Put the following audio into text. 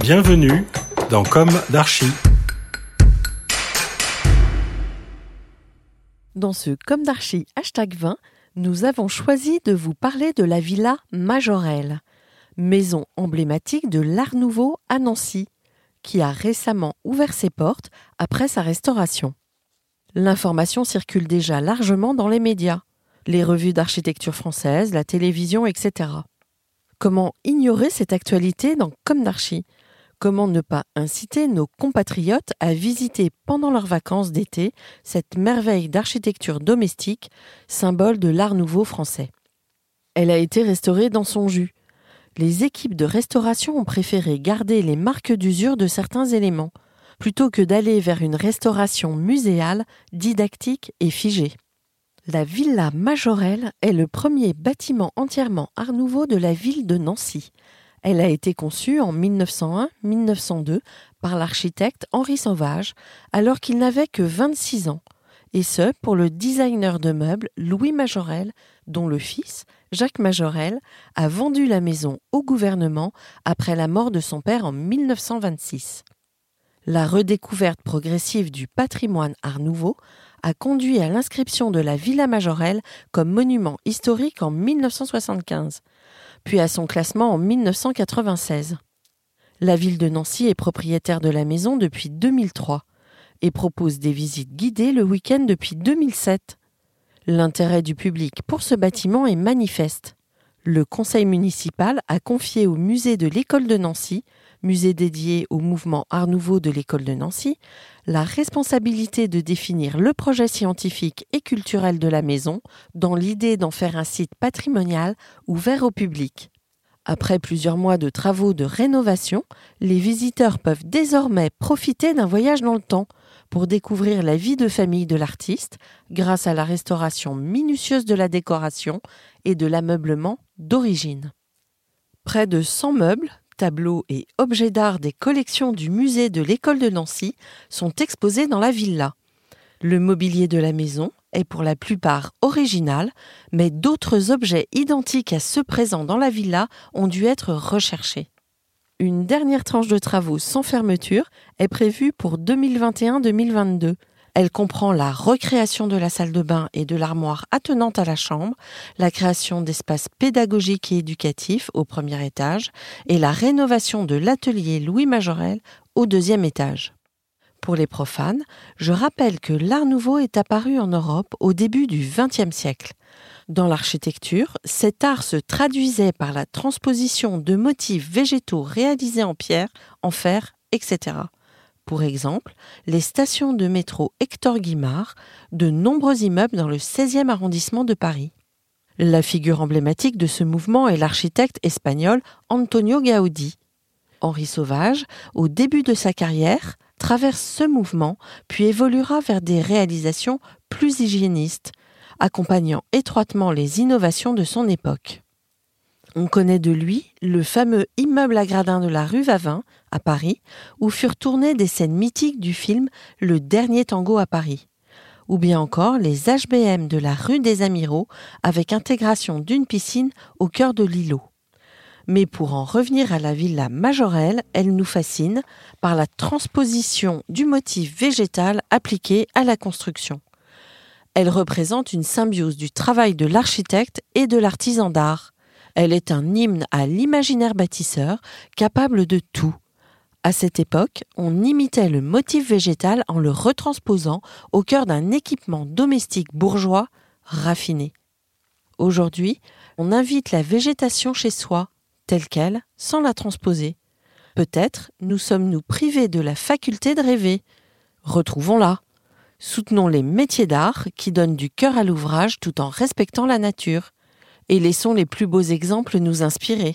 Bienvenue dans Comme d'Archie. Dans ce Comme d'Archie hashtag 20, nous avons choisi de vous parler de la Villa Majorelle, maison emblématique de l'Art Nouveau à Nancy, qui a récemment ouvert ses portes après sa restauration. L'information circule déjà largement dans les médias, les revues d'architecture française, la télévision, etc. Comment ignorer cette actualité dans Comme d'Archie Comment ne pas inciter nos compatriotes à visiter pendant leurs vacances d'été cette merveille d'architecture domestique, symbole de l'art nouveau français? Elle a été restaurée dans son jus. Les équipes de restauration ont préféré garder les marques d'usure de certains éléments, plutôt que d'aller vers une restauration muséale, didactique et figée. La Villa Majorelle est le premier bâtiment entièrement art nouveau de la ville de Nancy. Elle a été conçue en 1901-1902 par l'architecte Henri Sauvage, alors qu'il n'avait que 26 ans, et ce pour le designer de meubles Louis Majorel, dont le fils, Jacques Majorel, a vendu la maison au gouvernement après la mort de son père en 1926. La redécouverte progressive du patrimoine art nouveau a conduit à l'inscription de la Villa Majorelle comme monument historique en 1975 puis à son classement en 1996. La ville de Nancy est propriétaire de la maison depuis 2003 et propose des visites guidées le week-end depuis 2007. L'intérêt du public pour ce bâtiment est manifeste. Le conseil municipal a confié au musée de l'école de Nancy, musée dédié au mouvement Art Nouveau de l'école de Nancy, la responsabilité de définir le projet scientifique et culturel de la maison dans l'idée d'en faire un site patrimonial ouvert au public. Après plusieurs mois de travaux de rénovation, les visiteurs peuvent désormais profiter d'un voyage dans le temps pour découvrir la vie de famille de l'artiste grâce à la restauration minutieuse de la décoration et de l'ameublement d'origine. Près de 100 meubles, tableaux et objets d'art des collections du musée de l'école de Nancy sont exposés dans la villa. Le mobilier de la maison est pour la plupart original, mais d'autres objets identiques à ceux présents dans la villa ont dû être recherchés. Une dernière tranche de travaux sans fermeture est prévue pour 2021-2022. Elle comprend la recréation de la salle de bain et de l'armoire attenante à la chambre, la création d'espaces pédagogiques et éducatifs au premier étage et la rénovation de l'atelier Louis Majorel au deuxième étage. Pour les profanes, je rappelle que l'art nouveau est apparu en Europe au début du XXe siècle. Dans l'architecture, cet art se traduisait par la transposition de motifs végétaux réalisés en pierre, en fer, etc. Pour exemple, les stations de métro Hector Guimard, de nombreux immeubles dans le 16e arrondissement de Paris. La figure emblématique de ce mouvement est l'architecte espagnol Antonio Gaudí. Henri Sauvage, au début de sa carrière, traverse ce mouvement puis évoluera vers des réalisations plus hygiénistes, accompagnant étroitement les innovations de son époque. On connaît de lui le fameux immeuble à gradins de la rue Vavin, à Paris, où furent tournées des scènes mythiques du film Le Dernier Tango à Paris. Ou bien encore les HBM de la rue des Amiraux, avec intégration d'une piscine au cœur de l'îlot. Mais pour en revenir à la villa Majorelle, elle nous fascine par la transposition du motif végétal appliqué à la construction. Elle représente une symbiose du travail de l'architecte et de l'artisan d'art. Elle est un hymne à l'imaginaire bâtisseur, capable de tout. À cette époque, on imitait le motif végétal en le retransposant au cœur d'un équipement domestique bourgeois raffiné. Aujourd'hui, on invite la végétation chez soi, telle qu'elle, sans la transposer. Peut-être nous sommes-nous privés de la faculté de rêver. Retrouvons-la. Soutenons les métiers d'art qui donnent du cœur à l'ouvrage tout en respectant la nature et laissons les plus beaux exemples nous inspirer.